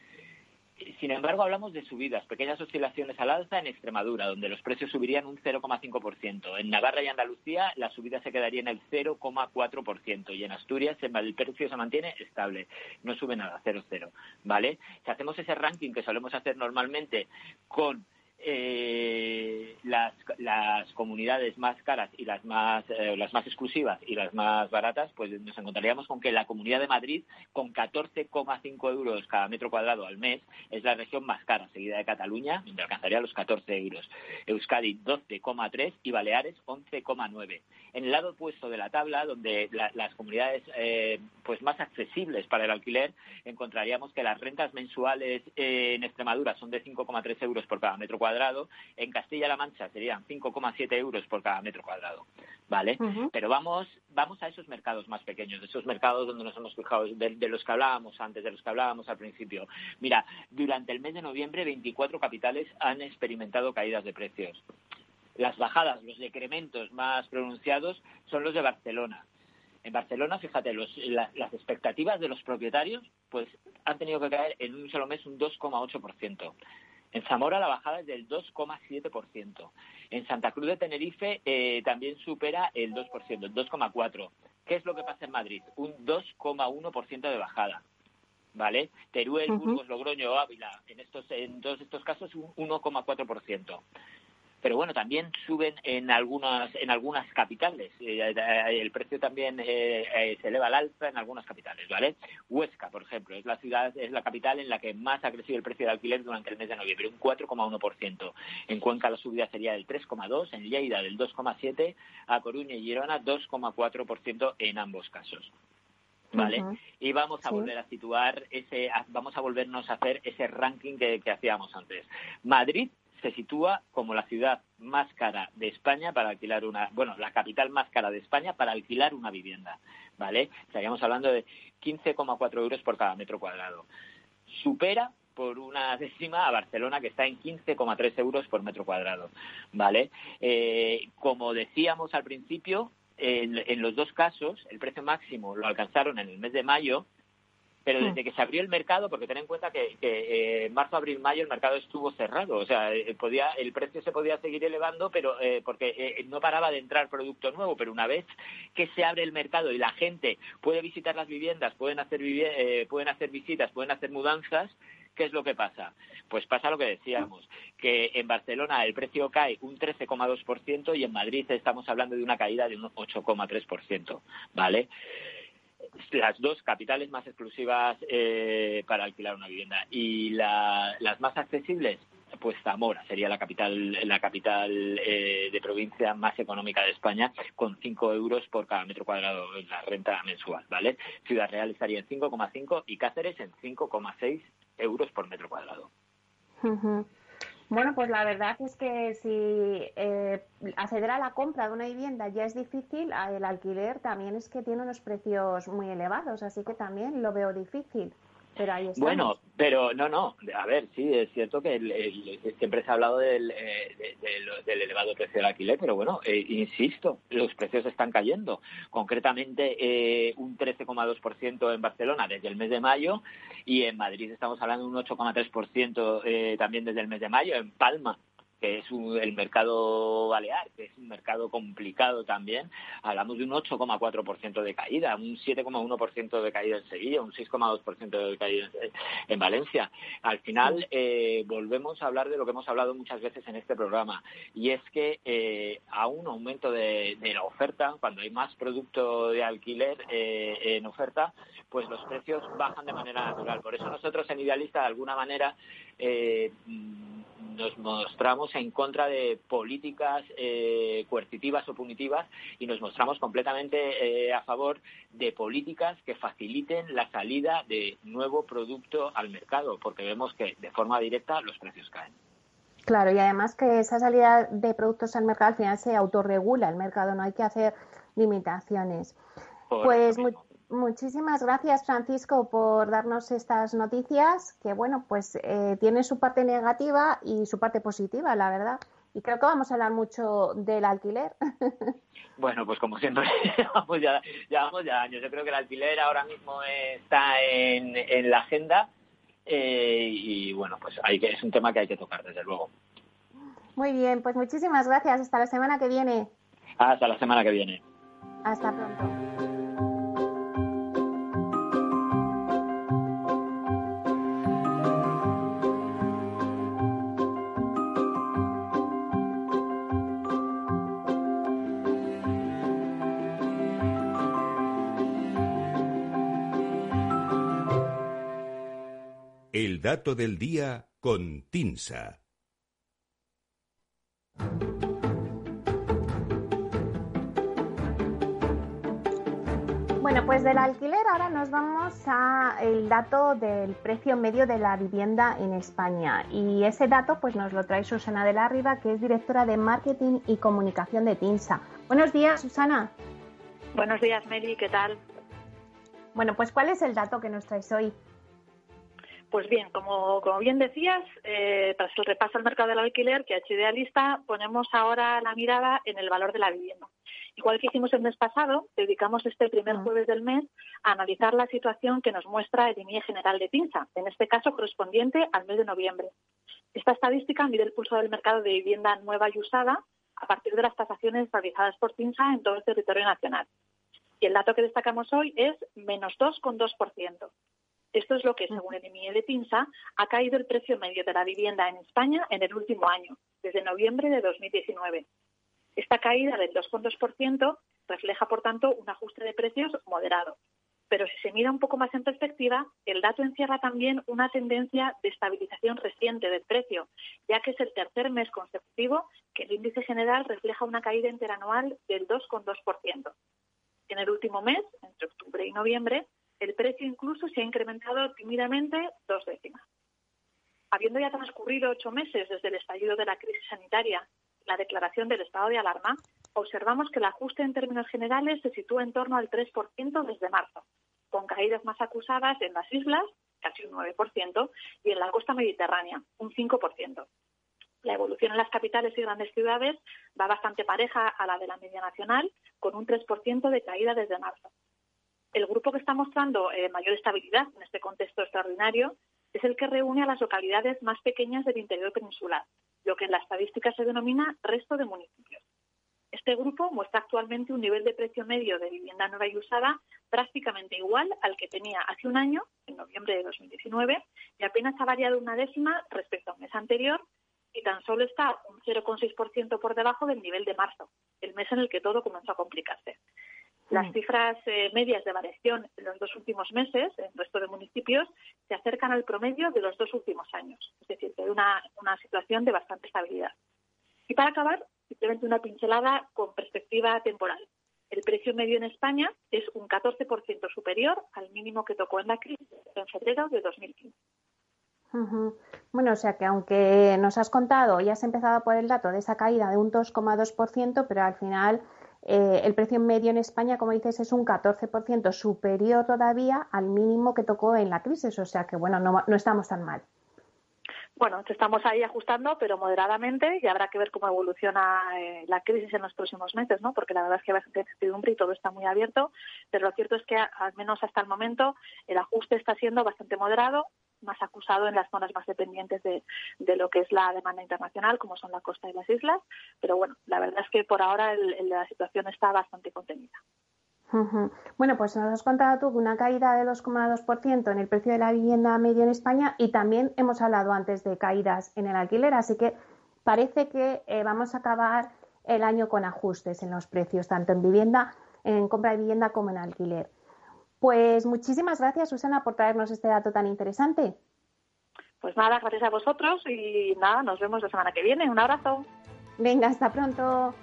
Sin embargo, hablamos de subidas, pequeñas oscilaciones al alza en Extremadura, donde los precios subirían un 0,5%. En Navarra y Andalucía, la subida se quedaría en el 0,4%. Y en Asturias, el precio se mantiene estable, no sube nada, 0,0. ¿Vale? Si hacemos ese ranking que solemos hacer normalmente con eh, las, comunidades más caras y las más eh, las más exclusivas y las más baratas, pues nos encontraríamos con que la Comunidad de Madrid, con 14,5 euros cada metro cuadrado al mes, es la región más cara, seguida de Cataluña, donde alcanzaría los 14 euros. Euskadi 12,3 y Baleares 11,9. En el lado opuesto de la tabla, donde la, las comunidades eh, pues más accesibles para el alquiler, encontraríamos que las rentas mensuales en Extremadura son de 5,3 euros por cada metro cuadrado cuadrado, en Castilla-La Mancha serían 5,7 euros por cada metro cuadrado, ¿vale? Pero vamos, vamos a esos mercados más pequeños, esos mercados donde nos hemos fijado, de, de, los que hablábamos antes, de los que hablábamos al principio. Mira, durante el mes de noviembre, 24 capitales han experimentado caídas de precios. Las bajadas, los decrementos más pronunciados son los de Barcelona. En Barcelona, fíjate, los, la, las expectativas de los propietarios pues han tenido que caer en un solo mes un 2,8%. En Zamora la bajada es del 2,7%. En Santa Cruz de Tenerife eh, también supera el 2%, el 2,4%. ¿Qué es lo que pasa en Madrid? Un 2,1% de bajada. ¿Vale? Teruel, uh -huh. Burgos, Logroño, Ávila, en, estos, en todos estos casos un 1,4% pero bueno, también suben en algunas en algunas capitales. Eh, el precio también eh, eh, se eleva al alza en algunas capitales, ¿vale? Huesca, por ejemplo, es la ciudad, es la capital en la que más ha crecido el precio de alquiler durante el mes de noviembre, un 4,1%. En Cuenca la subida sería del 3,2%, en Lleida del 2,7%, a Coruña y Girona 2,4% en ambos casos. ¿vale? Uh -huh. Y vamos a sí. volver a situar ese, vamos a volvernos a hacer ese ranking que, que hacíamos antes. Madrid se sitúa como la ciudad más cara de España para alquilar una, bueno, la capital más cara de España para alquilar una vivienda, ¿vale? Estaríamos hablando de 15,4 euros por cada metro cuadrado. Supera por una décima a Barcelona, que está en 15,3 euros por metro cuadrado, ¿vale? Eh, como decíamos al principio, en, en los dos casos, el precio máximo lo alcanzaron en el mes de mayo, pero desde que se abrió el mercado, porque ten en cuenta que, que eh, marzo, abril, mayo el mercado estuvo cerrado, o sea, eh, podía, el precio se podía seguir elevando, pero eh, porque eh, no paraba de entrar producto nuevo, pero una vez que se abre el mercado y la gente puede visitar las viviendas, pueden hacer, eh, pueden hacer visitas, pueden hacer mudanzas, ¿qué es lo que pasa? Pues pasa lo que decíamos, que en Barcelona el precio cae un 13,2% y en Madrid estamos hablando de una caída de un 8,3%, ¿vale? Las dos capitales más exclusivas eh, para alquilar una vivienda. Y la, las más accesibles pues Zamora sería la capital la capital eh, de provincia más económica de España con 5 euros por cada metro cuadrado en la renta mensual vale Ciudad Real estaría en 5,5 y Cáceres en 5,6 euros por metro cuadrado. Uh. Bueno, pues la verdad es que si eh, acceder a la compra de una vivienda ya es difícil, el alquiler también es que tiene unos precios muy elevados, así que también lo veo difícil. Bueno, pero no, no. A ver, sí, es cierto que siempre se ha hablado del, del, elevado precio del alquiler, pero bueno, insisto, los precios están cayendo. Concretamente, un 13,2% en Barcelona desde el mes de mayo y en Madrid estamos hablando de un 8,3% eh, también desde el mes de mayo. En Palma que es el mercado balear, que es un mercado complicado también, hablamos de un 8,4% de caída, un 7,1% de caída en Sevilla, un 6,2% de caída en, Valencia. Al final, eh, volvemos a hablar de lo que hemos hablado muchas veces en este programa, y es que eh, a un aumento de, la oferta, cuando hay más producto de alquiler eh, en oferta, pues los precios bajan de manera natural. Por eso nosotros en Idealista, de alguna manera, eh, nos mostramos en contra de políticas eh, coercitivas o punitivas y nos mostramos completamente eh, a favor de políticas que faciliten la salida de nuevo producto al mercado, porque vemos que de forma directa los precios caen. Claro, y además que esa salida de productos al mercado al final se autorregula el mercado, no hay que hacer limitaciones. pues Muchísimas gracias, Francisco, por darnos estas noticias que, bueno, pues eh, tienen su parte negativa y su parte positiva, la verdad. Y creo que vamos a hablar mucho del alquiler. Bueno, pues como siempre, llevamos ya, llevamos ya años. Yo creo que el alquiler ahora mismo está en, en la agenda eh, y, bueno, pues hay que, es un tema que hay que tocar, desde luego. Muy bien, pues muchísimas gracias. Hasta la semana que viene. Hasta la semana que viene. Hasta pronto. El dato del día con Tinsa. Bueno, pues del alquiler ahora nos vamos a el dato del precio medio de la vivienda en España y ese dato pues nos lo trae Susana de la Riva, que es directora de marketing y comunicación de Tinsa. Buenos días, Susana. Buenos días, Meli, ¿qué tal? Bueno, pues ¿cuál es el dato que nos traes hoy? Pues bien, como, como bien decías, eh, tras el repaso al mercado del alquiler que ha hecho Idealista, ponemos ahora la mirada en el valor de la vivienda. Igual que hicimos el mes pasado, dedicamos este primer ah. jueves del mes a analizar la situación que nos muestra el INIE general de PINSA, en este caso correspondiente al mes de noviembre. Esta estadística mide el pulso del mercado de vivienda nueva y usada a partir de las tasaciones realizadas por PINSA en todo el territorio nacional. Y el dato que destacamos hoy es menos 2,2%. Esto es lo que, según el IMIE de PINSA, ha caído el precio medio de la vivienda en España en el último año, desde noviembre de 2019. Esta caída del 2,2% refleja, por tanto, un ajuste de precios moderado. Pero si se mira un poco más en perspectiva, el dato encierra también una tendencia de estabilización reciente del precio, ya que es el tercer mes consecutivo que el índice general refleja una caída interanual del 2,2%. En el último mes, entre octubre y noviembre, el precio incluso se ha incrementado tímidamente dos décimas. Habiendo ya transcurrido ocho meses desde el estallido de la crisis sanitaria la declaración del estado de alarma, observamos que el ajuste en términos generales se sitúa en torno al 3% desde marzo, con caídas más acusadas en las islas, casi un 9%, y en la costa mediterránea, un 5%. La evolución en las capitales y grandes ciudades va bastante pareja a la de la media nacional, con un 3% de caída desde marzo. El grupo que está mostrando eh, mayor estabilidad en este contexto extraordinario es el que reúne a las localidades más pequeñas del interior peninsular, lo que en la estadística se denomina resto de municipios. Este grupo muestra actualmente un nivel de precio medio de vivienda nueva y usada prácticamente igual al que tenía hace un año, en noviembre de 2019, y apenas ha variado una décima respecto a un mes anterior y tan solo está un 0,6% por debajo del nivel de marzo, el mes en el que todo comenzó a complicarse. Las mm. cifras eh, medias de variación en los dos últimos meses en el resto de municipios se acercan al promedio de los dos últimos años, es decir, que hay una, una situación de bastante estabilidad. Y para acabar, simplemente una pincelada con perspectiva temporal. El precio medio en España es un 14% superior al mínimo que tocó en la crisis en febrero de 2015. Bueno, o sea que aunque nos has contado y has empezado por el dato de esa caída de un 2,2%, pero al final eh, el precio medio en España, como dices, es un 14% superior todavía al mínimo que tocó en la crisis. O sea que, bueno, no, no estamos tan mal. Bueno, estamos ahí ajustando, pero moderadamente, y habrá que ver cómo evoluciona eh, la crisis en los próximos meses, ¿no? Porque la verdad es que hay bastante incertidumbre y todo está muy abierto, pero lo cierto es que, al menos hasta el momento, el ajuste está siendo bastante moderado, más acusado en las zonas más dependientes de, lo que es la demanda internacional, como son la costa y las islas, pero bueno, la verdad es que por ahora la situación está bastante contenida. Bueno, pues nos has contado tú una caída de 2,2% en el precio de la vivienda media en España y también hemos hablado antes de caídas en el alquiler, así que parece que eh, vamos a acabar el año con ajustes en los precios, tanto en vivienda, en compra de vivienda como en alquiler. Pues muchísimas gracias, Susana, por traernos este dato tan interesante. Pues nada, gracias a vosotros y nada, nos vemos la semana que viene. Un abrazo. Venga, hasta pronto.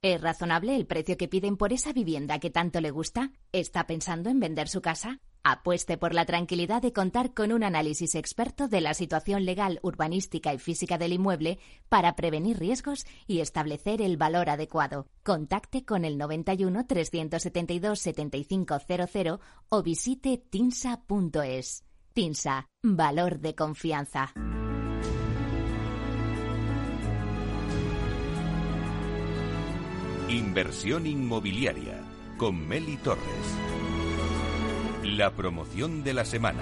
¿Es razonable el precio que piden por esa vivienda que tanto le gusta? ¿Está pensando en vender su casa? Apueste por la tranquilidad de contar con un análisis experto de la situación legal, urbanística y física del inmueble para prevenir riesgos y establecer el valor adecuado. Contacte con el 91 372 7500 o visite tinsa.es. Tinsa, valor de confianza. Inversión inmobiliaria con Meli Torres. La promoción de la semana.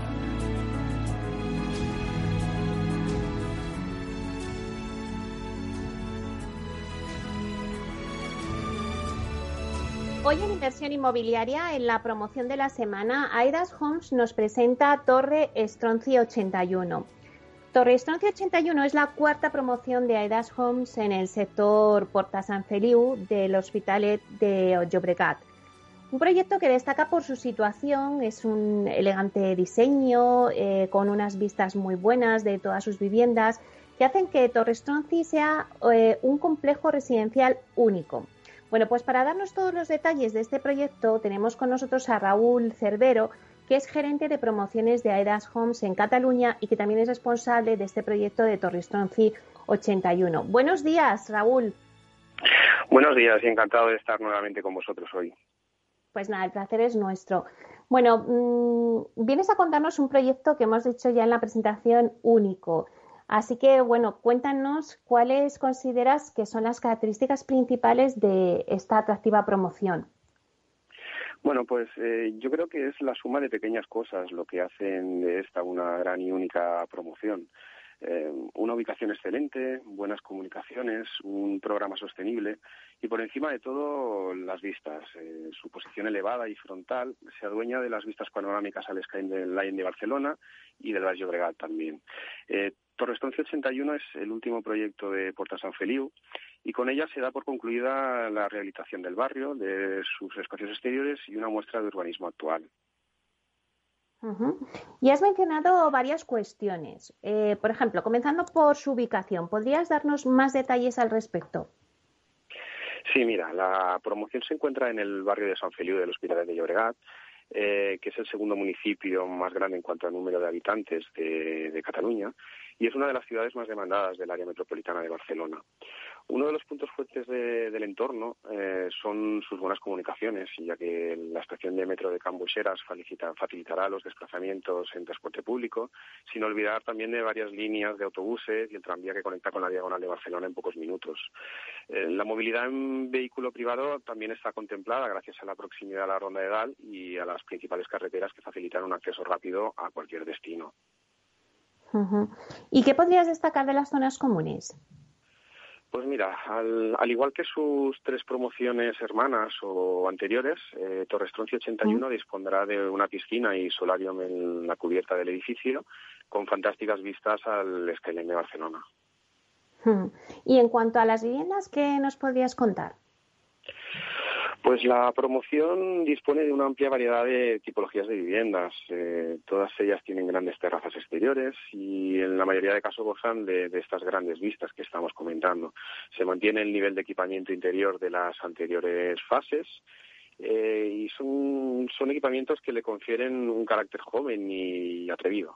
Hoy en Inversión Inmobiliaria, en la promoción de la semana, Aidas Homes nos presenta Torre Estronci 81. Torre Estronci 81 es la cuarta promoción de Aidas Homes en el sector Porta San Feliu del Hospitalet de Llobregat. Un proyecto que destaca por su situación, es un elegante diseño eh, con unas vistas muy buenas de todas sus viviendas que hacen que Torre Estronci sea eh, un complejo residencial único. Bueno, pues para darnos todos los detalles de este proyecto tenemos con nosotros a Raúl Cervero, que es gerente de promociones de Aedas Homes en Cataluña y que también es responsable de este proyecto de Torrestronci 81. Buenos días, Raúl. Buenos días y encantado de estar nuevamente con vosotros hoy. Pues nada, el placer es nuestro. Bueno, mm, vienes a contarnos un proyecto que hemos dicho ya en la presentación único. Así que, bueno, cuéntanos cuáles consideras que son las características principales de esta atractiva promoción. Bueno, pues eh, yo creo que es la suma de pequeñas cosas lo que hacen de esta una gran y única promoción. Eh, una ubicación excelente, buenas comunicaciones, un programa sostenible y por encima de todo las vistas. Eh, su posición elevada y frontal se adueña de las vistas panorámicas al Skyline de Barcelona y del Valle Obregat también. Eh, Torrestonce 81 es el último proyecto de Puerta San Feliu y con ella se da por concluida la rehabilitación del barrio, de sus espacios exteriores y una muestra de urbanismo actual. Y has mencionado varias cuestiones. Eh, por ejemplo, comenzando por su ubicación, ¿podrías darnos más detalles al respecto? Sí, mira, la promoción se encuentra en el barrio de San Feliu del Hospital de Llobregat, eh, que es el segundo municipio más grande en cuanto a número de habitantes de Cataluña y es una de las ciudades más demandadas del área metropolitana de Barcelona. Uno de los puntos fuertes del entorno eh, son sus buenas comunicaciones, ya que la estación de metro de Cambucheras facilitará los desplazamientos en transporte público, sin olvidar también de varias líneas de autobuses y el tranvía que conecta con la diagonal de Barcelona en pocos minutos. Eh, la movilidad en vehículo privado también está contemplada gracias a la proximidad a la ronda de Dal y a las principales carreteras que facilitan un acceso rápido a cualquier destino. ¿Y qué podrías destacar de las zonas comunes? Pues mira, al, igual que sus tres promociones hermanas o anteriores, eh, Torrestroncio 81 dispondrá de una piscina y solarium en la cubierta del edificio, con fantásticas vistas al Skyline de Barcelona. Y en cuanto a las viviendas, ¿qué nos podrías contar? Pues la promoción dispone de una amplia variedad de tipologías de viviendas. Eh, todas ellas tienen grandes terrazas exteriores y en la mayoría de casos gozan de, estas grandes vistas que estamos comentando. Se mantiene el nivel de equipamiento interior de las anteriores fases eh, y son, son equipamientos que le confieren un carácter joven y atrevido.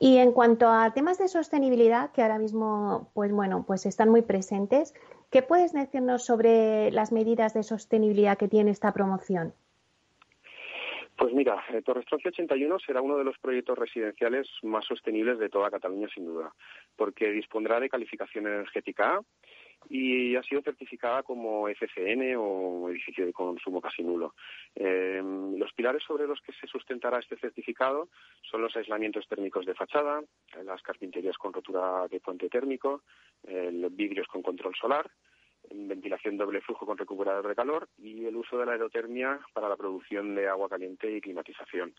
Y en cuanto a temas de sostenibilidad, que ahora mismo, pues bueno, pues están muy presentes, ¿qué puedes decirnos sobre las medidas de sostenibilidad que tiene esta promoción? Pues mira, eh, Torres 81 será uno de los proyectos residenciales más sostenibles de toda Cataluña, sin duda, porque dispondrá de calificación energética A y ha sido certificada como FCN o edificio de consumo casi nulo. Eh, los pilares sobre los que se sustentará este certificado son los aislamientos térmicos de fachada, las carpinterías con rotura de puente térmico, los vidrios con control solar, ventilación doble flujo con recuperador de calor y el uso de la aerotermia para la producción de agua caliente y climatización.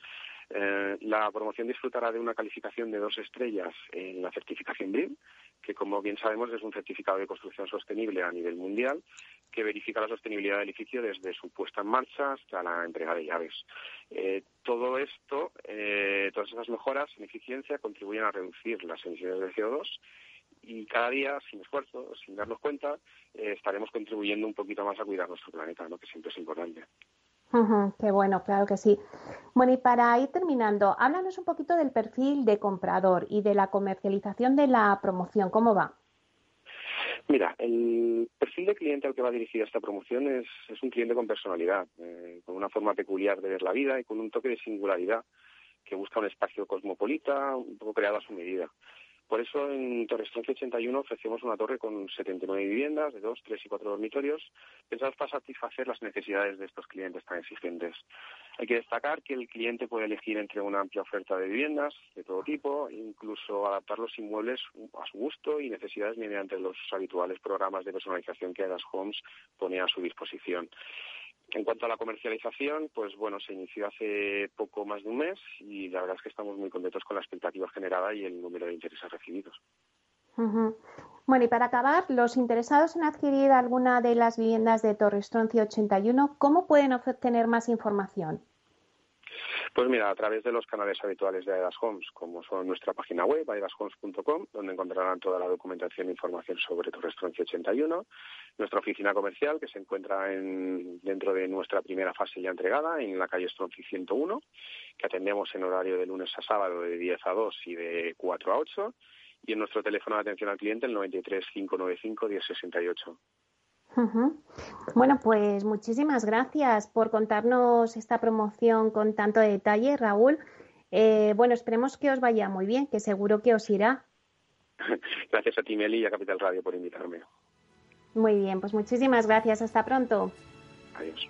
Eh, la promoción disfrutará de una calificación de dos estrellas en la certificación BRIM, que como bien sabemos es un certificado de construcción sostenible a nivel mundial que verifica la sostenibilidad del edificio desde su puesta en marcha hasta la entrega de llaves. Eh, todo esto, eh, todas esas mejoras en eficiencia contribuyen a reducir las emisiones de CO2 y cada día, sin esfuerzo, sin darnos cuenta, eh, estaremos contribuyendo un poquito más a cuidar nuestro planeta, ¿no? que siempre es importante. qué bueno, claro que sí. Bueno, y para ir terminando, háblanos un poquito del perfil de comprador y de la comercialización de la promoción. ¿Cómo va? Mira, el perfil de cliente al que va dirigida esta promoción es, es un cliente con personalidad, eh, con una forma peculiar de ver la vida y con un toque de singularidad que busca un espacio cosmopolita, un poco creado a su medida. Por eso en Torres 81 ofrecemos una torre con 79 viviendas de dos, tres y cuatro dormitorios, pensados para satisfacer las necesidades de estos clientes tan exigentes. Hay que destacar que el cliente puede elegir entre una amplia oferta de viviendas de todo tipo, incluso adaptar los inmuebles a su gusto y necesidades mediante los habituales programas de personalización que Adas Homes pone a su disposición. En cuanto a la comercialización, pues bueno, se inició hace poco más de un mes y la verdad es que estamos muy contentos con la expectativa generada y el número de intereses recibidos. Bueno, y para acabar, los interesados en adquirir alguna de las viviendas de Torres 81, ¿cómo pueden obtener más información? Pues mira, a través de los canales habituales de Aedas Homes, como son nuestra página web, aedashomes.com, donde encontrarán toda la documentación e información sobre Torres 81, nuestra oficina comercial, que se encuentra dentro de nuestra primera fase ya entregada, en la calle Stronci 101, que atendemos en horario de lunes a sábado de 10 a 2 y de 4 a 8, y en nuestro teléfono de atención al cliente, el 93 595 1068. Bueno, pues muchísimas gracias por contarnos esta promoción con tanto detalle, Raúl. Eh, bueno, esperemos que os vaya muy bien, que seguro que os irá. Gracias a ti, Meli, y a Capital Radio por invitarme. Muy bien, pues muchísimas gracias. Hasta pronto. Adiós.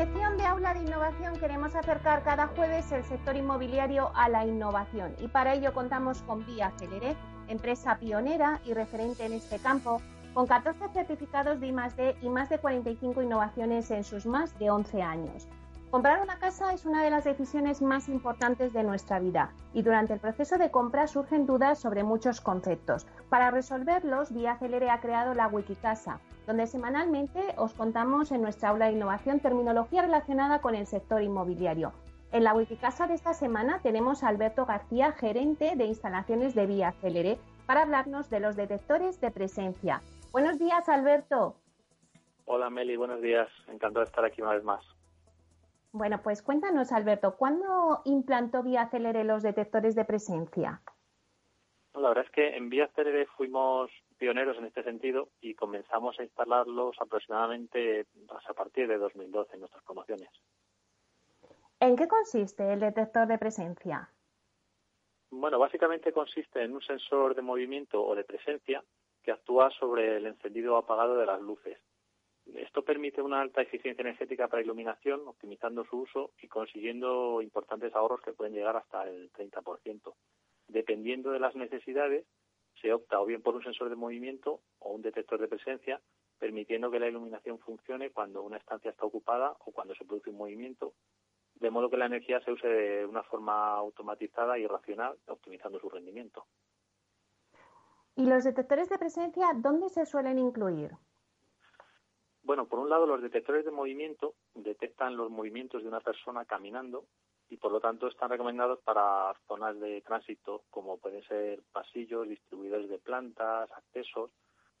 Sección de Aula de Innovación queremos acercar cada jueves el sector inmobiliario a la innovación y para ello contamos con Vía Celeré, empresa pionera y referente en este campo, con 14 certificados de I+D y más de 45 innovaciones en sus más de 11 años. Comprar una casa es una de las decisiones más importantes de nuestra vida y durante el proceso de compra surgen dudas sobre muchos conceptos. Para resolverlos, Vía Celere ha creado la Wikicasa, donde semanalmente os contamos en nuestra aula de innovación terminología relacionada con el sector inmobiliario. En la Wikicasa de esta semana tenemos a Alberto García, gerente de instalaciones de Vía Celere, para hablarnos de los detectores de presencia. Buenos días, Alberto. Hola, Meli, buenos días. Encantado de estar aquí una vez más. Bueno, pues cuéntanos, Alberto, ¿cuándo implantó Vía Celere los detectores de presencia? La verdad es que en Vía Celere fuimos pioneros en este sentido y comenzamos a instalarlos aproximadamente pues, a partir de 2012 en nuestras promociones. ¿En qué consiste el detector de presencia? Bueno, básicamente consiste en un sensor de movimiento o de presencia que actúa sobre el encendido o apagado de las luces. Esto permite una alta eficiencia energética para iluminación, optimizando su uso y consiguiendo importantes ahorros que pueden llegar hasta el 30%. Dependiendo de las necesidades, se opta o bien por un sensor de movimiento o un detector de presencia, permitiendo que la iluminación funcione cuando una estancia está ocupada o cuando se produce un movimiento, de modo que la energía se use de una forma automatizada y racional, optimizando su rendimiento. ¿Y los detectores de presencia dónde se suelen incluir? Bueno, por un lado, los detectores de movimiento detectan los movimientos de una persona caminando y por lo tanto están recomendados para zonas de tránsito como pueden ser pasillos, distribuidores de plantas, accesos,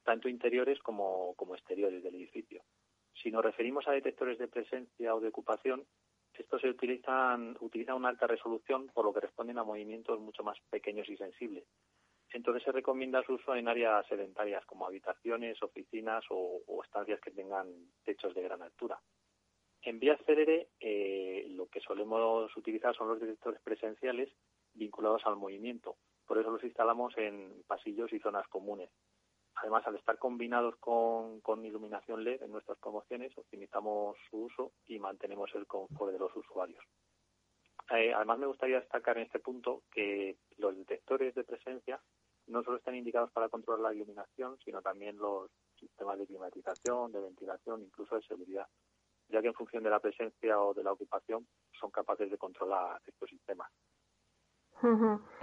tanto interiores como, exteriores del edificio. Si nos referimos a detectores de presencia o de ocupación, estos se utilizan, utilizan una alta resolución por lo que responden a movimientos mucho más pequeños y sensibles. Entonces se recomienda su uso en áreas sedentarias como habitaciones, oficinas o, estancias que tengan techos de gran altura. En vía célere eh, lo que solemos utilizar son los detectores presenciales vinculados al movimiento. Por eso los instalamos en pasillos y zonas comunes. Además, al estar combinados con, iluminación LED en nuestras promociones, optimizamos su uso y mantenemos el confort de los usuarios. Eh, además, me gustaría destacar en este punto que los detectores de presencia no solo están indicados para controlar la iluminación, sino también los sistemas de climatización, de ventilación, incluso de seguridad, ya que en función de la presencia o de la ocupación son capaces de controlar estos sistemas.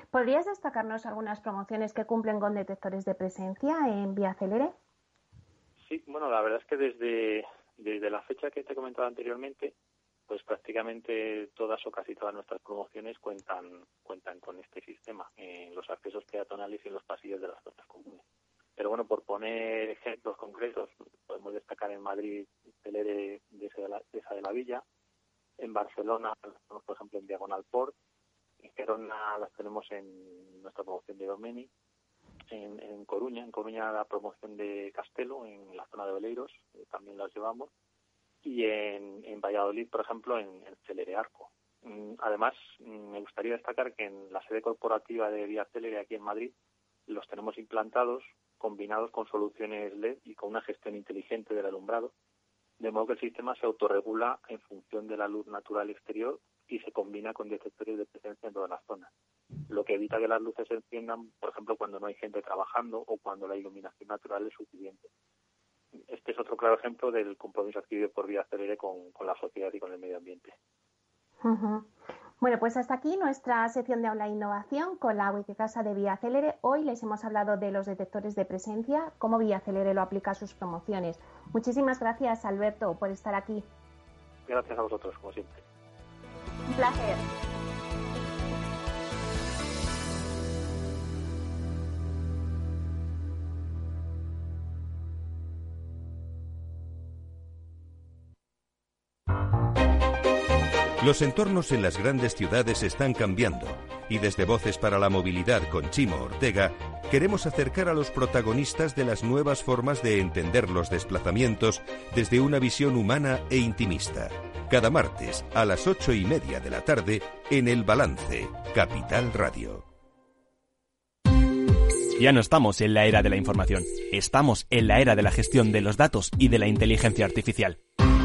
¿Podrías destacarnos algunas promociones que cumplen con detectores de presencia en Vía Celere? Sí, bueno, la verdad es que desde, desde la fecha que te he comentado anteriormente, pues prácticamente todas o casi todas nuestras promociones cuentan cuentan con este sistema en los accesos peatonales y en los pasillos de las zonas comunes. Pero bueno, por poner ejemplos concretos, podemos destacar en Madrid Telere de, esa de, la, Villa, en Barcelona, por ejemplo, en Diagonal Port, en Gerona las tenemos en nuestra promoción de Domeni, en, Coruña, en Coruña la promoción de Castelo, en la zona de Oleiros, eh, también las llevamos, y en, en Valladolid, por ejemplo, en, en Celere Arco. Mm, además, mm, me gustaría destacar que en la sede corporativa de Vía Celere aquí en Madrid los tenemos implantados, combinados con soluciones LED y con una gestión inteligente del alumbrado, de modo que el sistema se autorregula en función de la luz natural exterior y se combina con detectores de presencia en todas las zonas, lo que evita que las luces se enciendan, por ejemplo, cuando no hay gente trabajando o cuando la iluminación natural es suficiente. Este es otro claro ejemplo del compromiso adquirido por Vía Celere con, la sociedad y con el medio ambiente. Bueno, pues hasta aquí nuestra sección de Aula Innovación con la Wikicasa de Vía Celere. Hoy les hemos hablado de los detectores de presencia, cómo Vía Celere lo aplica a sus promociones. Muchísimas gracias, Alberto, por estar aquí. Gracias a vosotros, como siempre. Un placer. Los entornos en las grandes ciudades están cambiando y desde Voces para la Movilidad con Chimo Ortega queremos acercar a los protagonistas de las nuevas formas de entender los desplazamientos desde una visión humana e intimista. Cada martes a las ocho y media de la tarde en El Balance, Capital Radio. Ya no estamos en la era de la información, estamos en la era de la gestión de los datos y de la inteligencia artificial.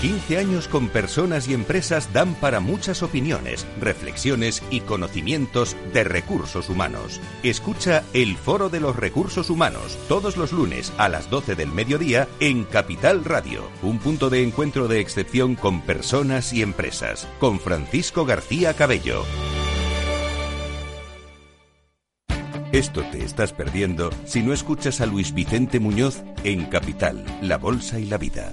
15 años con personas y empresas dan para muchas opiniones, reflexiones y conocimientos de recursos humanos. Escucha el Foro de los Recursos Humanos todos los lunes a las 12 del mediodía en Capital Radio, un punto de encuentro de excepción con personas y empresas, con Francisco García Cabello. Esto te estás perdiendo si no escuchas a Luis Vicente Muñoz en Capital, La Bolsa y la Vida.